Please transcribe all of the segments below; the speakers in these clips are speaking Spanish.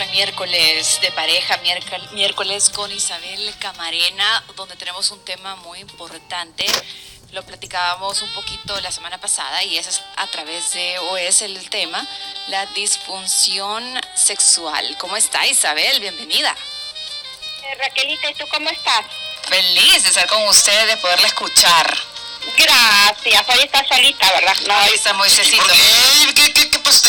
estamos en miércoles de pareja, miércoles con Isabel Camarena, donde tenemos un tema muy importante. Lo platicábamos un poquito la semana pasada y es a través de, o es el tema, la disfunción sexual. ¿Cómo está Isabel? Bienvenida. Eh, Raquelita, ¿y tú cómo estás? Feliz de estar con usted, de poderla escuchar. Gracias. Hoy está solita, ¿verdad? No, Ahí está Moisésito. ¿Qué, qué, qué, qué pasó?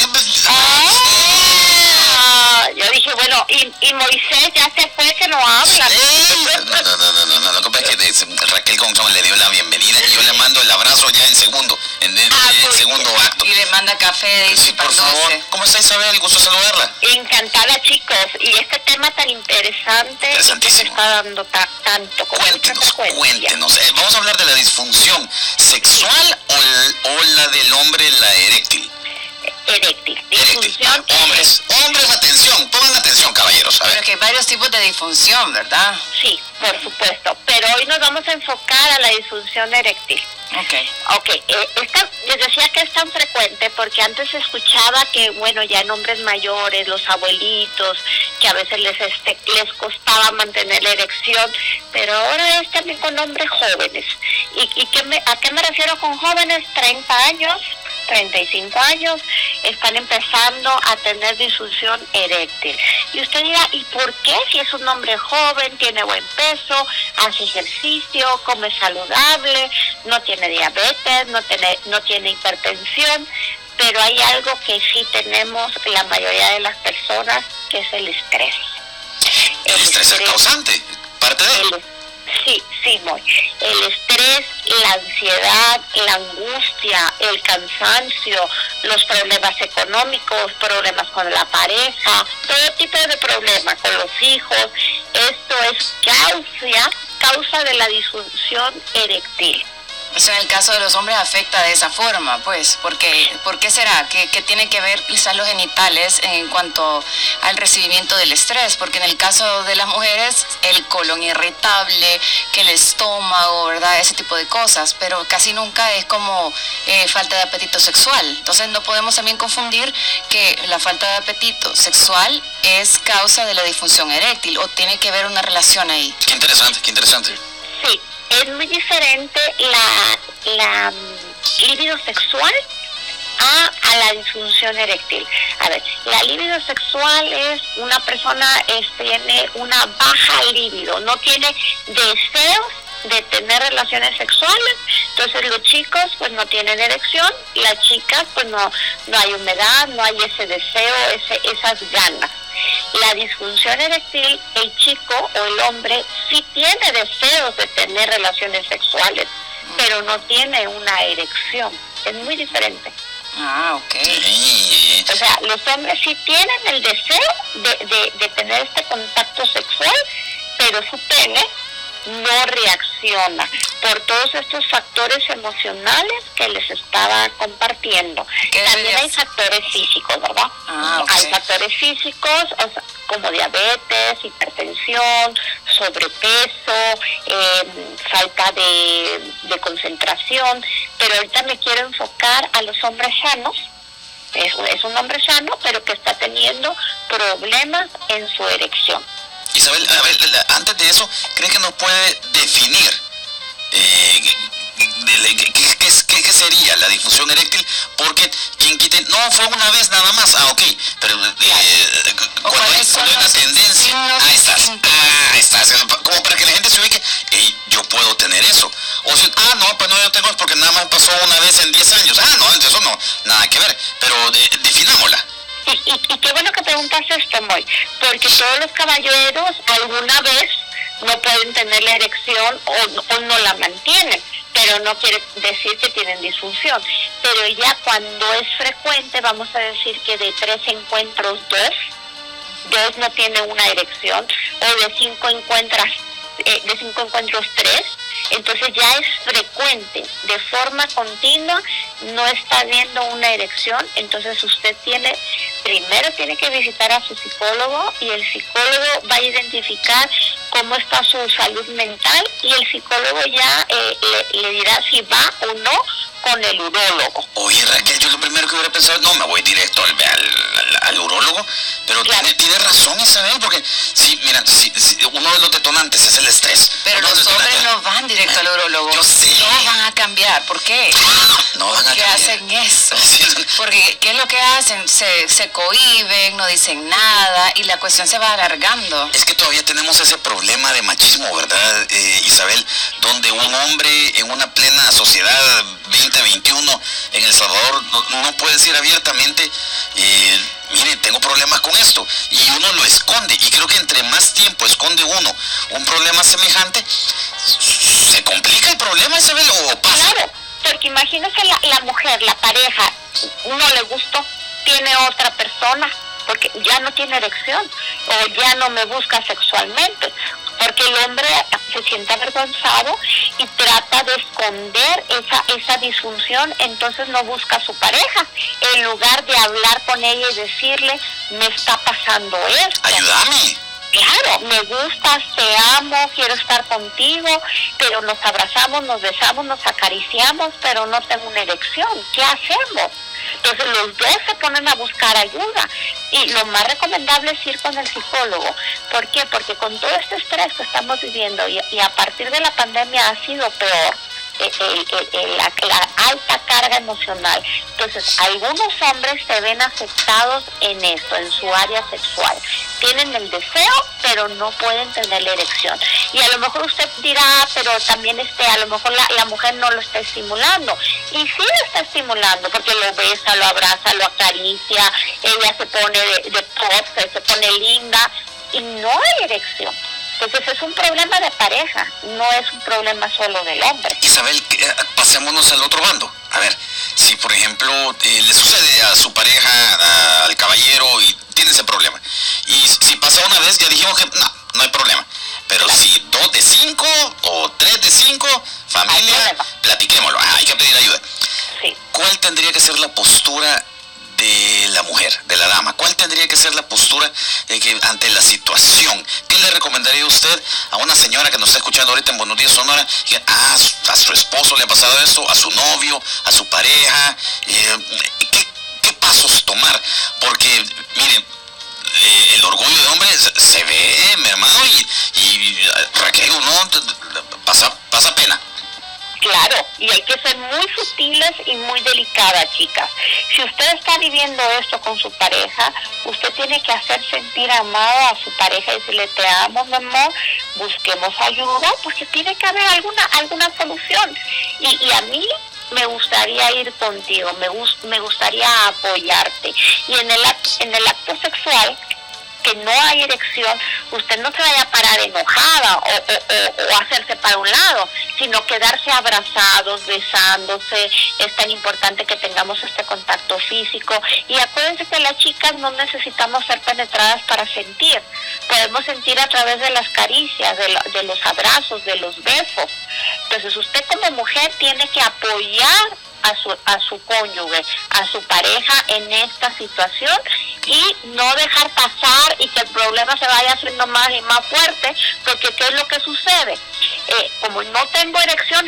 Yo dije, bueno, y, y, Moisés ya se fue, que no habla. No, no, no, no, no, lo que pasa es que Raquel González le dio la bienvenida y yo le mando el abrazo ya en segundo, en el, ah, pues, segundo acto. Y le manda café sí, por favor. ¿Cómo está Isabel? Gusto saludarla. Encantada, chicos. Y este tema tan interesante que se está dando tanto. Cuéntenos, cuéntenos. Eh, vamos a hablar de la disfunción sexual o, o la del hombre, la eréctil eréctil. Disfunción Hombres, hombres, atención, pongan atención, caballeros. Pero que hay varios tipos de disfunción, ¿verdad? Sí, por supuesto. Pero hoy nos vamos a enfocar a la disfunción eréctil. Ok. Ok, eh, esta, les decía que es tan frecuente porque antes se escuchaba que, bueno, ya en hombres mayores, los abuelitos, que a veces les, este, les costaba mantener la erección, pero ahora es también con hombres jóvenes. ¿Y, y qué me, a qué me refiero con jóvenes? 30 años, 35 años, están empezando a tener disfunción eréctil. Y usted dirá, ¿y por qué? Si es un hombre joven, tiene buen peso, hace ejercicio, come saludable, no tiene diabetes, no tiene, no tiene hipertensión, pero hay algo que sí tenemos la mayoría de las personas, que es el estrés. El, estrés, es causante, parte de él. Sí, sí, muy. El estrés, la ansiedad, la angustia, el cansancio, los problemas económicos, problemas con la pareja, todo tipo de problemas con los hijos, esto es causa, causa de la disfunción eréctil. Eso en el caso de los hombres afecta de esa forma, pues, porque ¿por qué será? ¿Qué, tiene que ver quizás los genitales en cuanto al recibimiento del estrés? Porque en el caso de las mujeres, el colon irritable, que el estómago, ¿verdad? Ese tipo de cosas, pero casi nunca es como eh, falta de apetito sexual. Entonces no podemos también confundir que la falta de apetito sexual es causa de la disfunción eréctil o tiene que ver una relación ahí. Qué interesante, qué interesante. Sí, es muy diferente la, la mm, libido sexual a, a, la disfunción eréctil. A ver, la libido sexual es una persona este, tiene una baja libido, no tiene deseos de tener relaciones sexuales, entonces los chicos pues no tienen erección, las chicas pues no, no hay humedad, no hay ese deseo, ese, esas ganas. La disfunción eréctil, el chico o el hombre sí tiene deseos de tener relaciones sexuales, pero no tiene una erección. Es muy diferente. Ah, ok. O sea, los hombres sí tienen el deseo de, de, de tener este contacto sexual, pero su pene no reacciona por todos estos factores emocionales que les estaba compartiendo. También hay factores físicos, ¿verdad? Ah, hay factores físicos como diabetes, hipertensión, sobrepeso, em, falta de, de concentración, pero ahorita me quiero enfocar a los hombres sanos es, es, un hombre sano, pero que está teniendo problemas en su erección. Isabel, a ver, antes de eso, ¿creen que nos puede definir eh, ¿qué, sería la difusión eréctil? Porque quien quite, no, fue una vez nada más, ah, ok, pero eh, cuando, hay, una tendencia, ahí estás, ahí estás, como para que la gente se ubique, yo puedo tener eso. O si, ah, no, pues no, yo tengo porque nada más pasó una vez en 10 años, ah, no, eso no, nada que ver, pero definámosla. Y, y, qué bueno que preguntas esto, Moy, porque todos los caballeros alguna vez no pueden tener la erección o, no la mantienen, pero no quiere decir que tienen disfunción. Pero ya cuando es frecuente, vamos a decir que de tres encuentros, dos, dos no tienen una erección, o de cinco encuentras, eh, de cinco encuentros, tres, entonces ya es frecuente, de forma continua, no está viendo una erección, entonces usted tiene, primero tiene que visitar a su psicólogo y el psicólogo va a identificar cómo está su salud mental y el psicólogo ya eh, le, dirá si va o no con el urólogo. Oye Raquel, yo lo primero que hubiera pensado, no, me voy directo al, al al, urólogo, pero tiene, tiene, razón Isabel, porque sí, mira, si, uno de los detonantes es el estrés. Pero los hombres no van directo al urólogo. Yo sé. No van a cambiar, ¿por qué? No van a ¿Qué hacen eso? Porque ¿qué es lo que hacen? Se, se cohiben, no dicen nada y la cuestión se va alargando. Es que todavía tenemos ese problema de machismo, ¿verdad, eh, Isabel? Donde un hombre en una plena sociedad 2021 en El Salvador no, puede decir abiertamente, eh, tengo problemas con esto, y uno lo esconde, y creo que entre más tiempo esconde uno un problema semejante, se complica el problema, Isabel. Claro, porque imagínese la, la mujer, la pareja, no le gustó, tiene otra persona, porque ya no tiene erección o ya no me busca sexualmente, porque el hombre se siente avergonzado y trata de esconder esa, esa disfunción, entonces no busca a su pareja, en lugar de hablar con ella y decirle, me está pasando esto. Ayúdame. Claro, me gustas, te amo, quiero estar contigo, pero nos abrazamos, nos besamos, nos acariciamos, pero no tengo una erección. ¿Qué hacemos? Entonces los dos se ponen a buscar ayuda y lo más recomendable es ir con el psicólogo. ¿Por qué? Porque con todo este estrés que estamos viviendo y, y a partir de la pandemia ha sido peor la, alta carga emocional. Entonces, algunos hombres se ven afectados en esto, en su área sexual. Tienen el deseo, pero no pueden tener la erección. Y a lo mejor usted dirá, pero también este, a lo mejor la, mujer no lo está estimulando. Y sí lo está estimulando, porque lo besa, lo abraza, lo acaricia, ella se pone de, de se pone linda, y no hay erección. Entonces es un problema de pareja, no es un problema solo del hombre. Isabel, eh, pasémonos al otro bando. A ver, si por ejemplo eh, le sucede a su pareja, al caballero, y tiene ese problema. Y si pasa una vez, ya dijimos que no, no hay problema. Pero si dos de cinco o tres de cinco, familia, platiquémoslo. Ah, hay que pedir ayuda. Sí. ¿Cuál tendría que ser la postura la mujer, de la dama? ¿Cuál tendría que ser la postura que, ante la situación? ¿Qué le recomendaría usted a una señora que nos está escuchando ahorita en Buenos Días Sonora? Que ah, a su esposo le ha pasado esto, a su novio, a su pareja. Eh, ¿qué, pasos tomar? Porque, miren, eh, el orgullo de hombre se, ve, mi hermano, y, y Raquel, ¿no? Pasa, pasa pena. Claro, y hay que ser muy sutiles y muy delicadas, chicas. Si usted está viviendo esto con su pareja, usted tiene que hacer sentir amado a su pareja y decirle, te amo, mi amor, busquemos ayuda, porque tiene que haber alguna, alguna solución. Y, y a mí me gustaría ir contigo, me, me gustaría apoyarte. Y en el, en el acto sexual, que no hay erección, usted no se vaya a parar enojada o, hacerse para un lado, sino quedarse abrazados, besándose. Es tan importante que tengamos este contacto físico. Y acuérdense que las chicas no necesitamos ser penetradas para sentir. Podemos sentir a través de las caricias, de, de los abrazos, de los besos. Entonces usted como mujer tiene que apoyar a su, a su cónyuge, a su pareja en esta situación y no dejar pasar y que el problema se vaya haciendo más y más fuerte, porque ¿qué es lo que sucede? Eh, como no tengo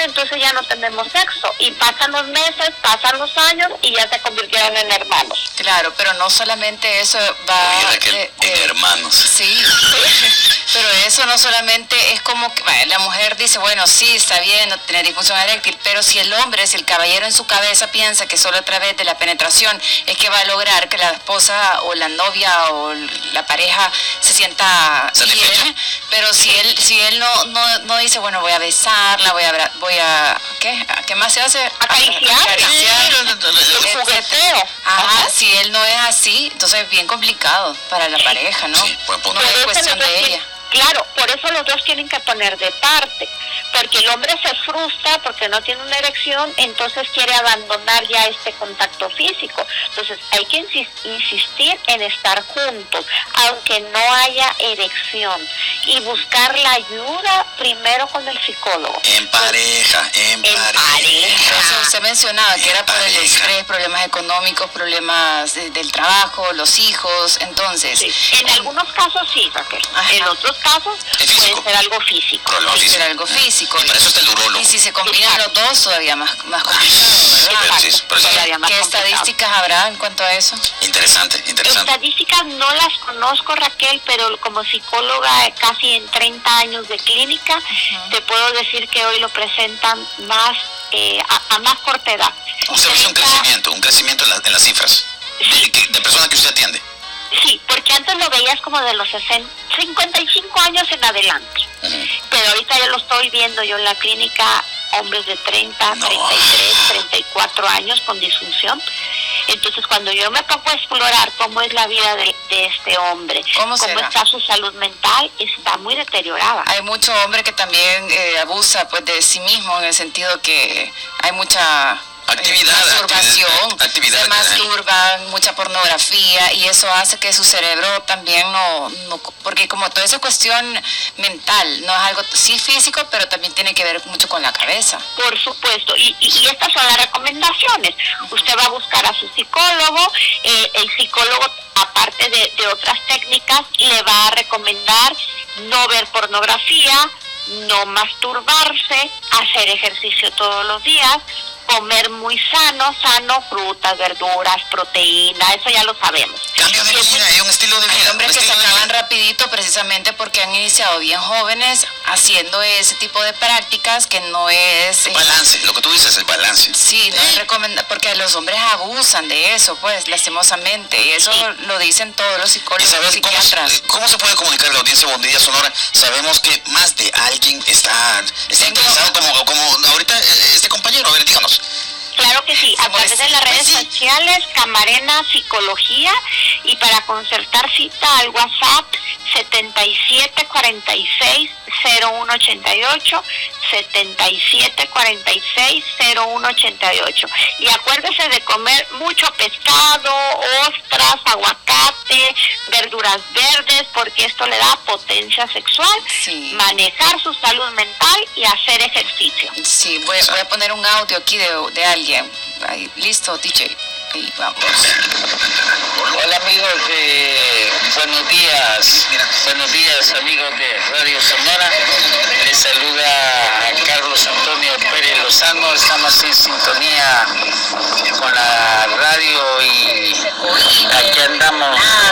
entonces ya no tenemos sexo y pasan los meses, pasan los años y ya se convirtieron en hermanos. Claro, pero no solamente eso va... en hermanos. Sí, pero eso no solamente es como que la mujer dice, bueno, sí, está bien, no tiene disfunción eréctil, pero si el hombre, si el caballero en su cabeza piensa que solo a través de la penetración es que va a lograr que la esposa o la novia o la pareja se sienta bien, pero si él si él no, no, no dice, bueno, voy a besarla, voy a voy a ¿qué? ¿Qué más se hace? Acariciar. El jugueteo. Ajá, si él no es así, entonces es bien complicado para la pareja, ¿no? Sí, no es cuestión de ella. Claro, por eso los dos tienen que poner de parte, porque el hombre se frustra porque no tiene una erección, entonces quiere abandonar ya este contacto físico. Entonces hay que insistir en estar juntos, aunque no haya erección, y buscar la ayuda primero con el psicólogo. En pareja, en, pareja. usted mencionaba que era por el estrés, problemas económicos, problemas del trabajo, los hijos, entonces. En algunos casos sí, Raquel. En otros casos puede ser algo físico. Puede ser algo físico. Y para eso está el urólogo. Y si se combinan los dos, todavía más, más complicado, ¿verdad? ¿Qué estadísticas habrá en cuanto a eso? Interesante, interesante. Estadísticas no las conozco, Raquel, pero como psicóloga casi en 30 años de clínica, te puedo decir que hoy lo presentan más eh, a, más corta edad. Usted ve un crecimiento, un crecimiento en, las cifras de, de personas que usted atiende. Sí, porque antes lo veías como de los 60, 55 años en adelante. Pero ahorita ya lo estoy viendo yo en la clínica, hombres de 30, 33, 34 años con disfunción. Entonces, cuando yo me pongo a explorar cómo es la vida de, este hombre, cómo, está su salud mental, está muy deteriorada. Hay mucho hombre que también eh, abusa pues de sí mismo en el sentido que hay mucha actividad, masturbación, actividad, se masturban, mucha pornografía y eso hace que su cerebro también no, porque como toda esa cuestión mental, no es algo sí físico, pero también tiene que ver mucho con la cabeza. Por supuesto, y, y, estas son las recomendaciones. Usted va a buscar a su psicólogo, eh, el psicólogo, aparte de, de otras técnicas, le va a recomendar no ver pornografía, no masturbarse, hacer ejercicio todos los días, comer muy sano, sano, frutas, verduras, proteína, eso ya lo sabemos. Cambio de vida y un estilo de vida. Hay hombres que se acaban rapidito precisamente porque han iniciado bien jóvenes haciendo ese tipo de prácticas que no es... El eh, balance, lo que tú dices, el balance. Sí, no es recomendable, porque los hombres abusan de eso, pues, lastimosamente, y eso lo dicen todos los psicólogos y psiquiatras. Cómo, ¿Cómo, se puede comunicar la audiencia Bondilla Sonora? Sabemos que más de alguien está, está interesado como, como ahorita eh, este compañero, a ver, díganos. Claro que sí, a través de las redes sociales, Camarena Psicología, y para concertar cita al WhatsApp 7746 0188 7746 0188 y acuérdese de comer mucho pescado, ostras, aguacate, verduras verdes porque esto le da potencia sexual, manejar su salud mental y hacer ejercicio. Sí, voy, a poner un audio aquí de, de alguien. Ahí, listo, DJ. Hola amigos de Buenos Días, buenos días amigos de Radio Sonora. Les saluda Carlos Antonio Pérez Lozano. Estamos en sintonía con la radio y aquí andamos